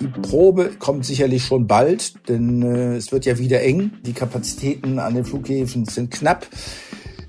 Die Probe kommt sicherlich schon bald, denn äh, es wird ja wieder eng. Die Kapazitäten an den Flughäfen sind knapp.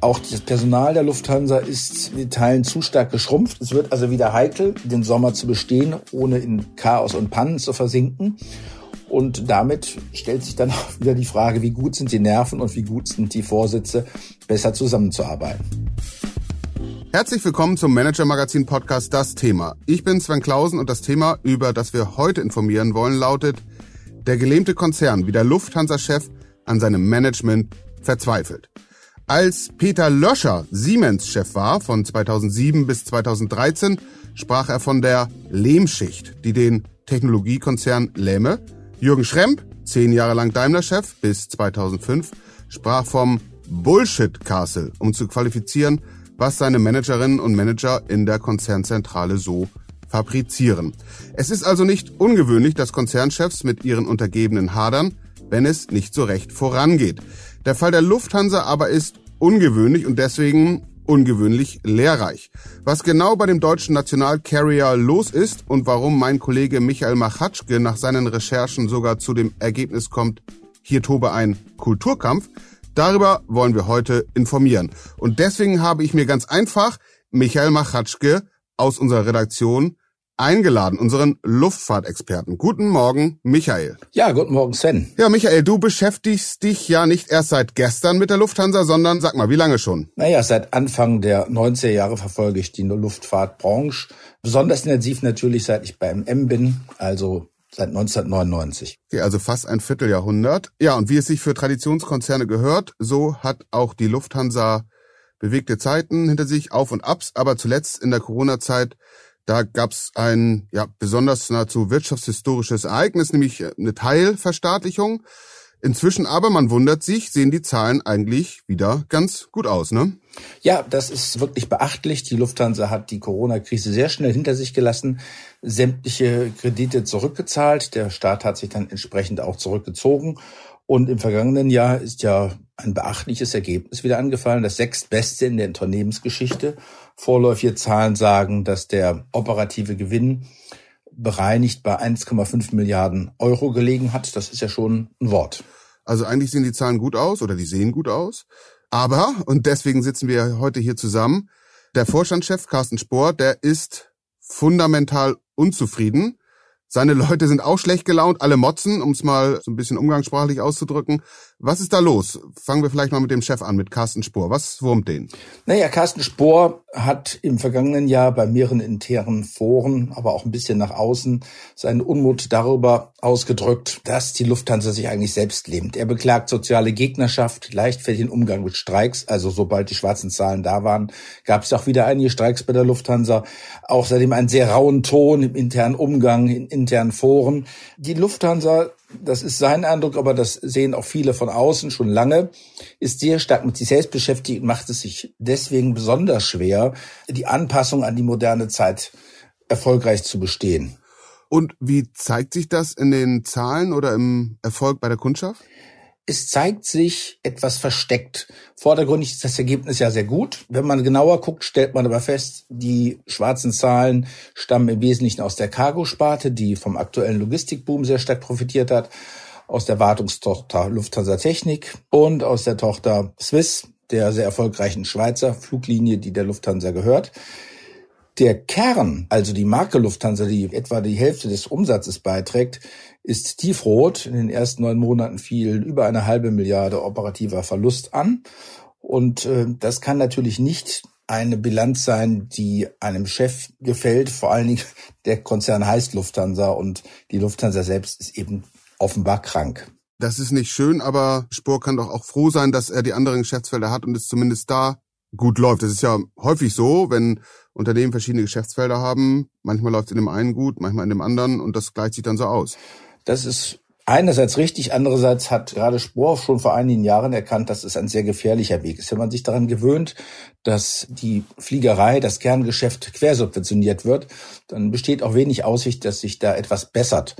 Auch das Personal der Lufthansa ist in Teilen zu stark geschrumpft. Es wird also wieder heikel, den Sommer zu bestehen, ohne in Chaos und Pannen zu versinken. Und damit stellt sich dann auch wieder die Frage, wie gut sind die Nerven und wie gut sind die Vorsitze, besser zusammenzuarbeiten. Herzlich willkommen zum Manager Magazin Podcast Das Thema. Ich bin Sven Klausen und das Thema, über das wir heute informieren wollen, lautet Der gelähmte Konzern, wie der Lufthansa-Chef an seinem Management verzweifelt. Als Peter Löscher Siemens-Chef war von 2007 bis 2013, sprach er von der Lehmschicht, die den Technologiekonzern lähme. Jürgen Schremp, zehn Jahre lang Daimler-Chef bis 2005, sprach vom Bullshit Castle, um zu qualifizieren, was seine Managerinnen und Manager in der Konzernzentrale so fabrizieren. Es ist also nicht ungewöhnlich, dass Konzernchefs mit ihren Untergebenen hadern, wenn es nicht so recht vorangeht. Der Fall der Lufthansa aber ist ungewöhnlich und deswegen ungewöhnlich lehrreich. Was genau bei dem deutschen Nationalcarrier los ist und warum mein Kollege Michael Machatschke nach seinen Recherchen sogar zu dem Ergebnis kommt, hier tobe ein Kulturkampf, darüber wollen wir heute informieren. Und deswegen habe ich mir ganz einfach Michael Machatschke aus unserer Redaktion eingeladen, unseren Luftfahrtexperten. Guten Morgen, Michael. Ja, guten Morgen, Sven. Ja, Michael, du beschäftigst dich ja nicht erst seit gestern mit der Lufthansa, sondern sag mal, wie lange schon? Naja, seit Anfang der 90er Jahre verfolge ich die Luftfahrtbranche. Besonders intensiv natürlich, seit ich beim M bin, also seit 1999. Okay, also fast ein Vierteljahrhundert. Ja, und wie es sich für Traditionskonzerne gehört, so hat auch die Lufthansa bewegte Zeiten hinter sich, Auf und Abs, aber zuletzt in der Corona-Zeit da gab es ein ja, besonders nahezu wirtschaftshistorisches Ereignis, nämlich eine Teilverstaatlichung. Inzwischen aber, man wundert sich, sehen die Zahlen eigentlich wieder ganz gut aus, ne? Ja, das ist wirklich beachtlich. Die Lufthansa hat die Corona-Krise sehr schnell hinter sich gelassen, sämtliche Kredite zurückgezahlt. Der Staat hat sich dann entsprechend auch zurückgezogen. Und im vergangenen Jahr ist ja ein beachtliches Ergebnis wieder angefallen, das sechstbeste in der Unternehmensgeschichte. Vorläufige Zahlen sagen, dass der operative Gewinn bereinigt bei 1,5 Milliarden Euro gelegen hat. Das ist ja schon ein Wort. Also eigentlich sehen die Zahlen gut aus oder die sehen gut aus. Aber, und deswegen sitzen wir heute hier zusammen, der Vorstandschef Carsten Spohr, der ist fundamental unzufrieden seine Leute sind auch schlecht gelaunt, alle motzen, um es mal so ein bisschen umgangssprachlich auszudrücken. Was ist da los? Fangen wir vielleicht mal mit dem Chef an, mit Carsten Spohr. Was wurmt den? Naja, Carsten Spohr hat im vergangenen Jahr bei mehreren internen Foren, aber auch ein bisschen nach außen, seinen Unmut darüber ausgedrückt, dass die Lufthansa sich eigentlich selbst lähmt. Er beklagt soziale Gegnerschaft, leichtfertigen Umgang mit Streiks. Also sobald die schwarzen Zahlen da waren, gab es auch wieder einige Streiks bei der Lufthansa. Auch seitdem einen sehr rauen Ton im internen Umgang, in internen Foren. Die Lufthansa, das ist sein Eindruck, aber das sehen auch viele von außen schon lange, ist sehr stark mit sich selbst beschäftigt und macht es sich deswegen besonders schwer, die Anpassung an die moderne Zeit erfolgreich zu bestehen. Und wie zeigt sich das in den Zahlen oder im Erfolg bei der Kundschaft? Es zeigt sich etwas versteckt. Vordergründig ist das Ergebnis ja sehr gut. Wenn man genauer guckt, stellt man aber fest, die schwarzen Zahlen stammen im Wesentlichen aus der Cargo-Sparte, die vom aktuellen Logistikboom sehr stark profitiert hat, aus der Wartungstochter Lufthansa Technik und aus der Tochter Swiss, der sehr erfolgreichen Schweizer Fluglinie, die der Lufthansa gehört. Der Kern, also die Marke Lufthansa, die etwa die Hälfte des Umsatzes beiträgt, ist tiefrot. In den ersten neun Monaten fiel über eine halbe Milliarde operativer Verlust an. Und äh, das kann natürlich nicht eine Bilanz sein, die einem Chef gefällt. Vor allen Dingen der Konzern heißt Lufthansa und die Lufthansa selbst ist eben offenbar krank. Das ist nicht schön, aber Spur kann doch auch froh sein, dass er die anderen Geschäftsfelder hat und es zumindest da gut läuft. Das ist ja häufig so, wenn Unternehmen verschiedene Geschäftsfelder haben. Manchmal läuft es in dem einen gut, manchmal in dem anderen und das gleicht sich dann so aus. Das ist einerseits richtig, andererseits hat gerade Spohr schon vor einigen Jahren erkannt, dass es ein sehr gefährlicher Weg ist. Wenn man sich daran gewöhnt, dass die Fliegerei, das Kerngeschäft quersubventioniert wird, dann besteht auch wenig Aussicht, dass sich da etwas bessert.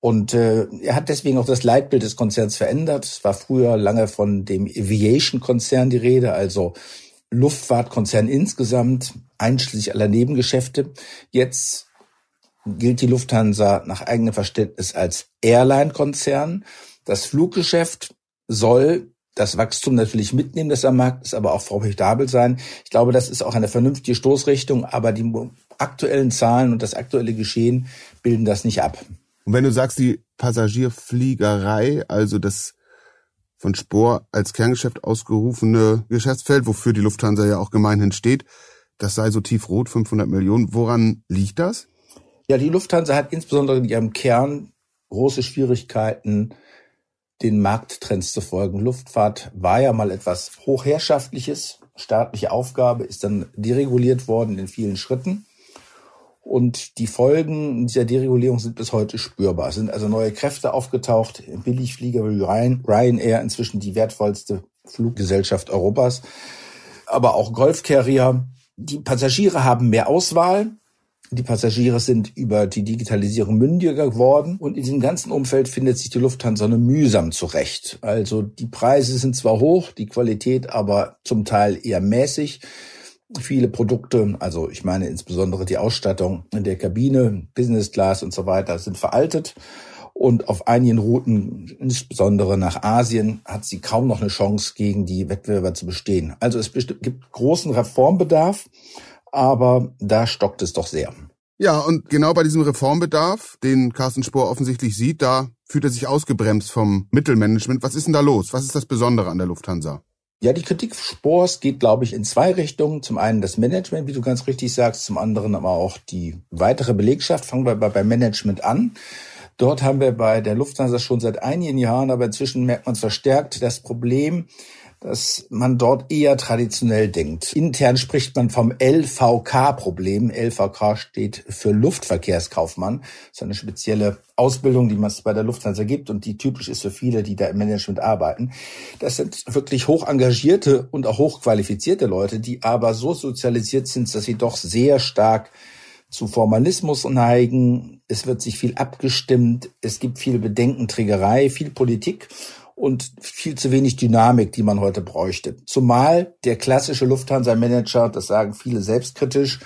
Und äh, er hat deswegen auch das Leitbild des Konzerns verändert. Es war früher lange von dem Aviation-Konzern die Rede, also Luftfahrtkonzern insgesamt, einschließlich aller Nebengeschäfte. Jetzt gilt die Lufthansa nach eigenem Verständnis als Airline-Konzern. Das Fluggeschäft soll das Wachstum natürlich mitnehmen, das am Markt ist, aber auch profitabel sein. Ich glaube, das ist auch eine vernünftige Stoßrichtung, aber die aktuellen Zahlen und das aktuelle Geschehen bilden das nicht ab. Und wenn du sagst, die Passagierfliegerei, also das von Spor als Kerngeschäft ausgerufene Geschäftsfeld, wofür die Lufthansa ja auch gemeinhin steht, das sei so tiefrot, 500 Millionen. Woran liegt das? Ja, die Lufthansa hat insbesondere in ihrem Kern große Schwierigkeiten, den Markttrends zu folgen. Luftfahrt war ja mal etwas Hochherrschaftliches, staatliche Aufgabe, ist dann dereguliert worden in vielen Schritten. Und die Folgen dieser Deregulierung sind bis heute spürbar. Es sind also neue Kräfte aufgetaucht. Billigflieger wie Ryanair, inzwischen die wertvollste Fluggesellschaft Europas. Aber auch Golfcarrier. Die Passagiere haben mehr Auswahl. Die Passagiere sind über die Digitalisierung mündiger geworden und in diesem ganzen Umfeld findet sich die Lufthansa nur mühsam zurecht. Also die Preise sind zwar hoch, die Qualität aber zum Teil eher mäßig. Viele Produkte, also ich meine insbesondere die Ausstattung in der Kabine, Business Class und so weiter, sind veraltet. Und auf einigen Routen, insbesondere nach Asien, hat sie kaum noch eine Chance, gegen die Wettbewerber zu bestehen. Also es gibt großen Reformbedarf aber da stockt es doch sehr. Ja, und genau bei diesem Reformbedarf, den Carsten Spohr offensichtlich sieht, da fühlt er sich ausgebremst vom Mittelmanagement. Was ist denn da los? Was ist das Besondere an der Lufthansa? Ja, die Kritik Spors geht, glaube ich, in zwei Richtungen. Zum einen das Management, wie du ganz richtig sagst, zum anderen aber auch die weitere Belegschaft. Fangen wir beim Management an. Dort haben wir bei der Lufthansa schon seit einigen Jahren, aber inzwischen merkt man es verstärkt, das Problem, dass man dort eher traditionell denkt. Intern spricht man vom LVK-Problem. LVK steht für Luftverkehrskaufmann. Das ist eine spezielle Ausbildung, die man bei der Lufthansa gibt und die typisch ist für viele, die da im Management arbeiten. Das sind wirklich hoch engagierte und auch hochqualifizierte Leute, die aber so sozialisiert sind, dass sie doch sehr stark zu Formalismus neigen. Es wird sich viel abgestimmt. Es gibt viel Bedenkenträgerei, viel Politik und viel zu wenig Dynamik, die man heute bräuchte. Zumal der klassische Lufthansa-Manager, das sagen viele selbstkritisch,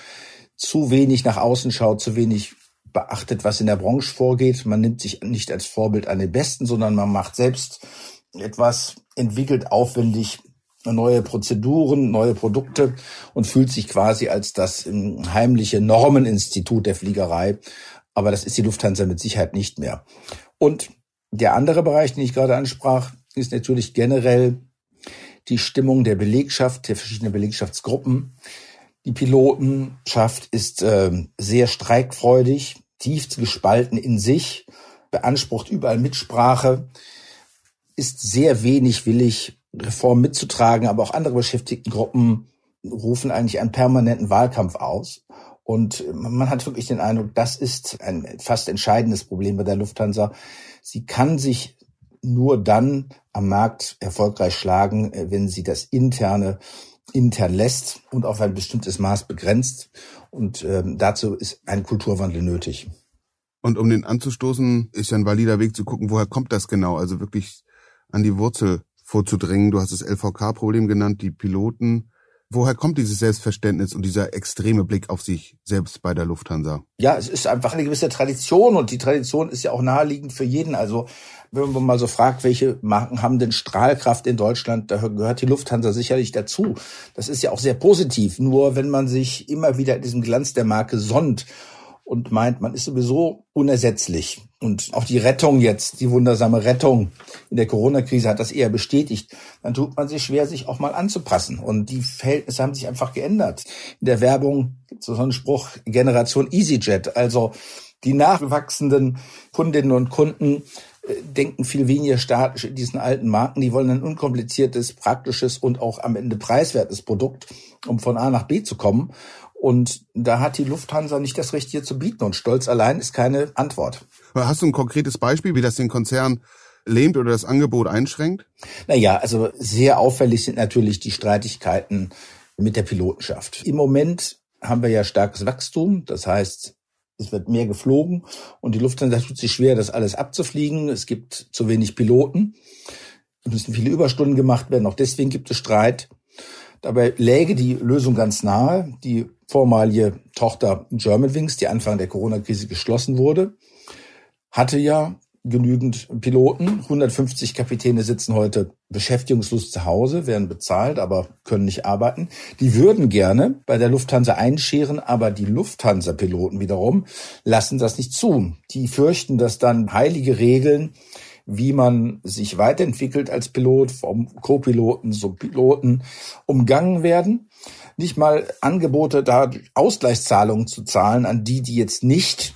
zu wenig nach außen schaut, zu wenig beachtet, was in der Branche vorgeht. Man nimmt sich nicht als Vorbild an den Besten, sondern man macht selbst etwas, entwickelt aufwendig neue Prozeduren, neue Produkte und fühlt sich quasi als das heimliche Normeninstitut der Fliegerei. Aber das ist die Lufthansa mit Sicherheit nicht mehr. Und der andere Bereich, den ich gerade ansprach, ist natürlich generell die Stimmung der Belegschaft, der verschiedenen Belegschaftsgruppen. Die Pilotenschaft ist äh, sehr streikfreudig, tief gespalten in sich, beansprucht überall Mitsprache, ist sehr wenig willig, Reformen mitzutragen, aber auch andere Beschäftigtengruppen rufen eigentlich einen permanenten Wahlkampf aus. Und man hat wirklich den Eindruck, das ist ein fast entscheidendes Problem bei der Lufthansa. Sie kann sich nur dann am Markt erfolgreich schlagen, äh, wenn sie das interne intern lässt und auf ein bestimmtes Maß begrenzt. Und ähm, dazu ist ein Kulturwandel nötig. Und um den anzustoßen, ist ja ein valider Weg zu gucken, woher kommt das genau? Also wirklich an die Wurzel vorzudringen. Du hast das LVK-Problem genannt, die Piloten Woher kommt dieses Selbstverständnis und dieser extreme Blick auf sich selbst bei der Lufthansa? Ja, es ist einfach eine gewisse Tradition und die Tradition ist ja auch naheliegend für jeden. Also wenn man mal so fragt, welche Marken haben denn Strahlkraft in Deutschland, da gehört die Lufthansa sicherlich dazu. Das ist ja auch sehr positiv. Nur wenn man sich immer wieder in diesem Glanz der Marke sonnt und meint, man ist sowieso unersetzlich. Und auch die Rettung jetzt, die wundersame Rettung in der Corona-Krise hat das eher bestätigt. Dann tut man sich schwer, sich auch mal anzupassen. Und die Verhältnisse haben sich einfach geändert. In der Werbung gibt es so einen Spruch, Generation EasyJet. Also die nachwachsenden Kundinnen und Kunden äh, denken viel weniger statisch in diesen alten Marken. Die wollen ein unkompliziertes, praktisches und auch am Ende preiswertes Produkt, um von A nach B zu kommen. Und da hat die Lufthansa nicht das Richtige zu bieten. Und Stolz allein ist keine Antwort. Hast du ein konkretes Beispiel, wie das den Konzern lähmt oder das Angebot einschränkt? Naja, also sehr auffällig sind natürlich die Streitigkeiten mit der Pilotenschaft. Im Moment haben wir ja starkes Wachstum. Das heißt, es wird mehr geflogen und die Lufthansa tut sich schwer, das alles abzufliegen. Es gibt zu wenig Piloten. Es müssen viele Überstunden gemacht werden. Auch deswegen gibt es Streit. Dabei läge die Lösung ganz nahe. Die vormalige Tochter Germanwings, die Anfang der Corona-Krise geschlossen wurde, hatte ja genügend Piloten. 150 Kapitäne sitzen heute beschäftigungslos zu Hause, werden bezahlt, aber können nicht arbeiten. Die würden gerne bei der Lufthansa einscheren, aber die Lufthansa-Piloten wiederum lassen das nicht zu. Die fürchten, dass dann heilige Regeln wie man sich weiterentwickelt als Pilot, vom Co-Piloten zum Piloten umgangen werden. Nicht mal Angebote, da Ausgleichszahlungen zu zahlen an die, die jetzt nicht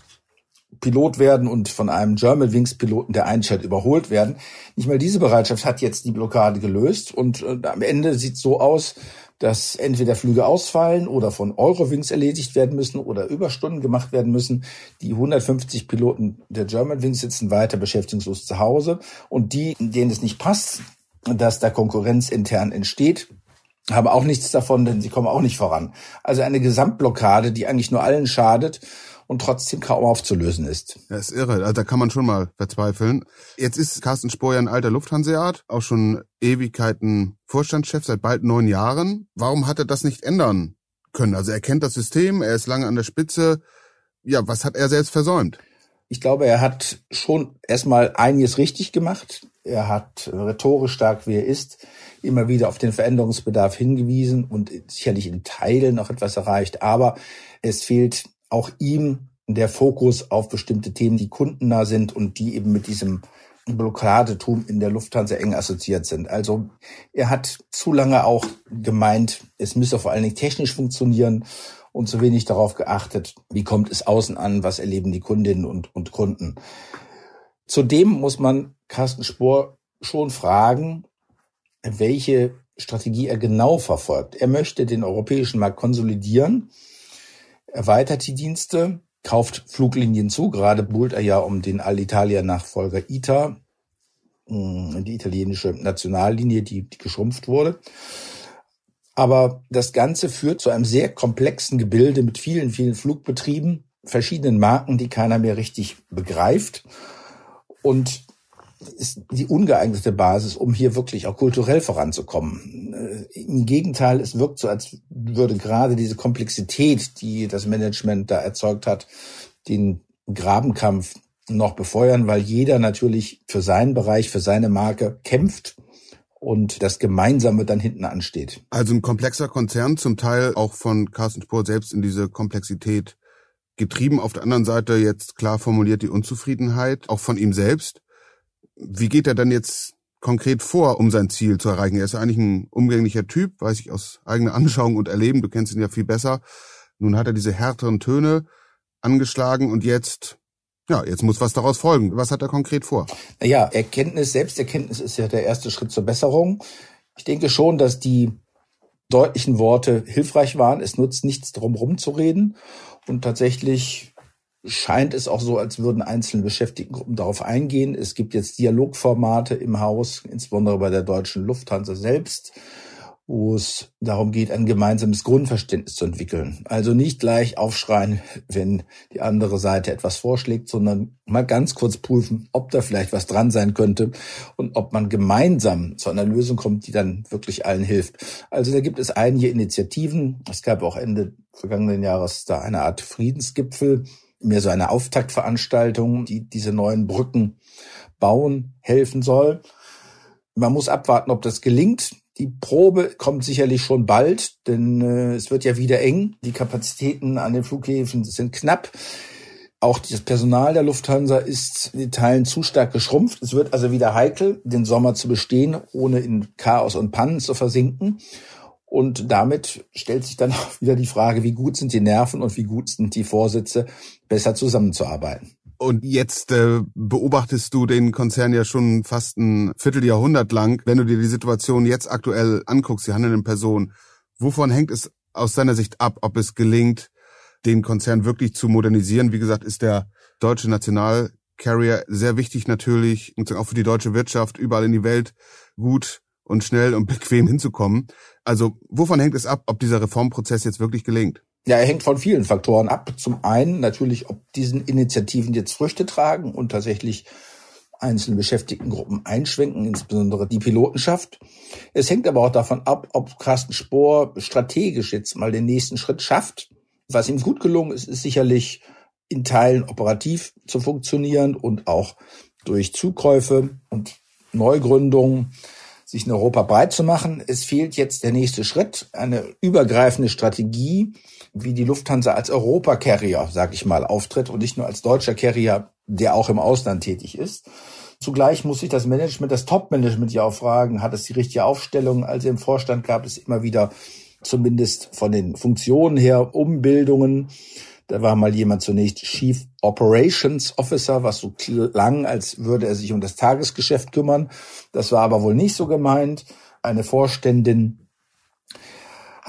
Pilot werden und von einem German Piloten, der einstellt, überholt werden. Nicht mal diese Bereitschaft hat jetzt die Blockade gelöst und äh, am Ende sieht es so aus, dass entweder Flüge ausfallen oder von Eurowings erledigt werden müssen oder Überstunden gemacht werden müssen. Die 150 Piloten der Germanwings sitzen weiter beschäftigungslos zu Hause und die, denen es nicht passt, dass da Konkurrenz intern entsteht, haben auch nichts davon, denn sie kommen auch nicht voran. Also eine Gesamtblockade, die eigentlich nur allen schadet und trotzdem kaum aufzulösen ist. Das ist irre. Also da kann man schon mal verzweifeln. Jetzt ist Carsten Spohr ja ein alter Lufthanseat, auch schon Ewigkeiten Vorstandschef seit bald neun Jahren. Warum hat er das nicht ändern können? Also er kennt das System, er ist lange an der Spitze. Ja, was hat er selbst versäumt? Ich glaube, er hat schon erstmal einiges richtig gemacht. Er hat rhetorisch stark, wie er ist, immer wieder auf den Veränderungsbedarf hingewiesen und sicherlich in Teilen noch etwas erreicht. Aber es fehlt auch ihm der Fokus auf bestimmte Themen, die kundennah sind und die eben mit diesem Blockadetum in der Lufthansa eng assoziiert sind. Also er hat zu lange auch gemeint, es müsse vor allen Dingen technisch funktionieren und zu wenig darauf geachtet, wie kommt es außen an, was erleben die Kundinnen und, und Kunden. Zudem muss man Carsten Spohr schon fragen, welche Strategie er genau verfolgt. Er möchte den europäischen Markt konsolidieren erweitert die Dienste, kauft Fluglinien zu. Gerade buhlt er ja um den Alitalia-Nachfolger ITA, mm, die italienische Nationallinie, die, die geschrumpft wurde. Aber das Ganze führt zu einem sehr komplexen Gebilde mit vielen, vielen Flugbetrieben, verschiedenen Marken, die keiner mehr richtig begreift. Und ist die ungeeignete Basis, um hier wirklich auch kulturell voranzukommen. Äh, Im Gegenteil, es wirkt so, als würde gerade diese Komplexität, die das Management da erzeugt hat, den Grabenkampf noch befeuern, weil jeder natürlich für seinen Bereich, für seine Marke kämpft und das Gemeinsame dann hinten ansteht. Also ein komplexer Konzern, zum Teil auch von Carsten Spohr selbst in diese Komplexität getrieben. Auf der anderen Seite jetzt klar formuliert die Unzufriedenheit, auch von ihm selbst. Wie geht er dann jetzt konkret vor, um sein Ziel zu erreichen? Er ist eigentlich ein umgänglicher Typ, weiß ich aus eigener Anschauung und Erleben. Du kennst ihn ja viel besser. Nun hat er diese härteren Töne angeschlagen und jetzt, ja, jetzt muss was daraus folgen. Was hat er konkret vor? Naja, Erkenntnis, Selbsterkenntnis ist ja der erste Schritt zur Besserung. Ich denke schon, dass die deutlichen Worte hilfreich waren. Es nutzt nichts drum rumzureden. Und tatsächlich scheint es auch so, als würden einzelne Beschäftigtengruppen darauf eingehen. Es gibt jetzt Dialogformate im Haus, insbesondere bei der deutschen Lufthansa selbst, wo es darum geht, ein gemeinsames Grundverständnis zu entwickeln. Also nicht gleich aufschreien, wenn die andere Seite etwas vorschlägt, sondern mal ganz kurz prüfen, ob da vielleicht was dran sein könnte und ob man gemeinsam zu einer Lösung kommt, die dann wirklich allen hilft. Also da gibt es einige Initiativen. Es gab auch Ende vergangenen Jahres da eine Art Friedensgipfel mehr so eine Auftaktveranstaltung, die diese neuen Brücken bauen helfen soll. Man muss abwarten, ob das gelingt. Die Probe kommt sicherlich schon bald, denn äh, es wird ja wieder eng. Die Kapazitäten an den Flughäfen sind knapp. Auch das Personal der Lufthansa ist in Teilen zu stark geschrumpft. Es wird also wieder heikel, den Sommer zu bestehen, ohne in Chaos und Pannen zu versinken. Und damit stellt sich dann auch wieder die Frage, wie gut sind die Nerven und wie gut sind die Vorsitze, besser zusammenzuarbeiten. Und jetzt äh, beobachtest du den Konzern ja schon fast ein Vierteljahrhundert lang. Wenn du dir die Situation jetzt aktuell anguckst, die handelnden Personen, wovon hängt es aus deiner Sicht ab, ob es gelingt, den Konzern wirklich zu modernisieren? Wie gesagt, ist der deutsche Nationalcarrier sehr wichtig natürlich, und auch für die deutsche Wirtschaft überall in die Welt gut und schnell und bequem hinzukommen. Also wovon hängt es ab, ob dieser Reformprozess jetzt wirklich gelingt? Ja, er hängt von vielen Faktoren ab. Zum einen natürlich, ob diesen Initiativen jetzt Früchte tragen und tatsächlich einzelne Beschäftigtengruppen einschwenken, insbesondere die Pilotenschaft. Es hängt aber auch davon ab, ob Carsten Spohr strategisch jetzt mal den nächsten Schritt schafft. Was ihm gut gelungen ist, ist sicherlich in Teilen operativ zu funktionieren und auch durch Zukäufe und Neugründungen sich in Europa breit zu machen. Es fehlt jetzt der nächste Schritt, eine übergreifende Strategie, wie die Lufthansa als Europa-Carrier, sag ich mal, auftritt und nicht nur als deutscher Carrier, der auch im Ausland tätig ist. Zugleich muss sich das Management, das Top-Management ja auch fragen, hat es die richtige Aufstellung? Also im Vorstand gab es immer wieder zumindest von den Funktionen her Umbildungen. Da war mal jemand zunächst Chief Operations Officer, was so klang, als würde er sich um das Tagesgeschäft kümmern. Das war aber wohl nicht so gemeint. Eine Vorständin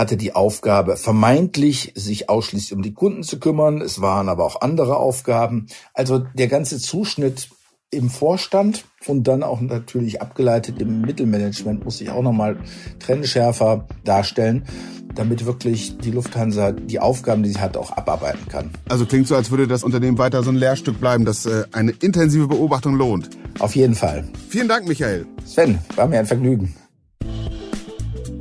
hatte die Aufgabe, vermeintlich sich ausschließlich um die Kunden zu kümmern. Es waren aber auch andere Aufgaben. Also der ganze Zuschnitt im Vorstand und dann auch natürlich abgeleitet im Mittelmanagement muss sich auch nochmal trennschärfer darstellen, damit wirklich die Lufthansa die Aufgaben, die sie hat, auch abarbeiten kann. Also klingt so, als würde das Unternehmen weiter so ein Lehrstück bleiben, das äh, eine intensive Beobachtung lohnt. Auf jeden Fall. Vielen Dank, Michael. Sven, war mir ein Vergnügen.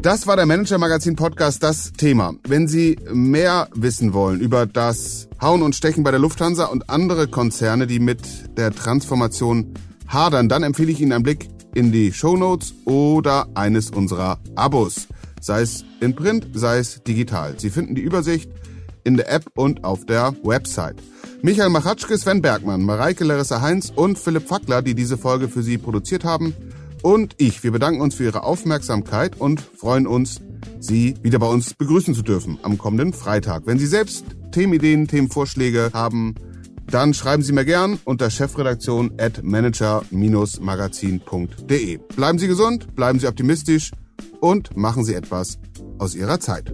Das war der Manager Magazin Podcast, das Thema. Wenn Sie mehr wissen wollen über das Hauen und Stechen bei der Lufthansa und andere Konzerne, die mit der Transformation hadern, dann empfehle ich Ihnen einen Blick in die Show Notes oder eines unserer Abos. Sei es in Print, sei es digital. Sie finden die Übersicht in der App und auf der Website. Michael Machatschke, Sven Bergmann, Mareike Larissa Heinz und Philipp Fackler, die diese Folge für Sie produziert haben, und ich. Wir bedanken uns für Ihre Aufmerksamkeit und freuen uns, Sie wieder bei uns begrüßen zu dürfen am kommenden Freitag. Wenn Sie selbst Themenideen, Themenvorschläge haben, dann schreiben Sie mir gern unter chefredaktion at manager-magazin.de. Bleiben Sie gesund, bleiben Sie optimistisch und machen Sie etwas aus Ihrer Zeit.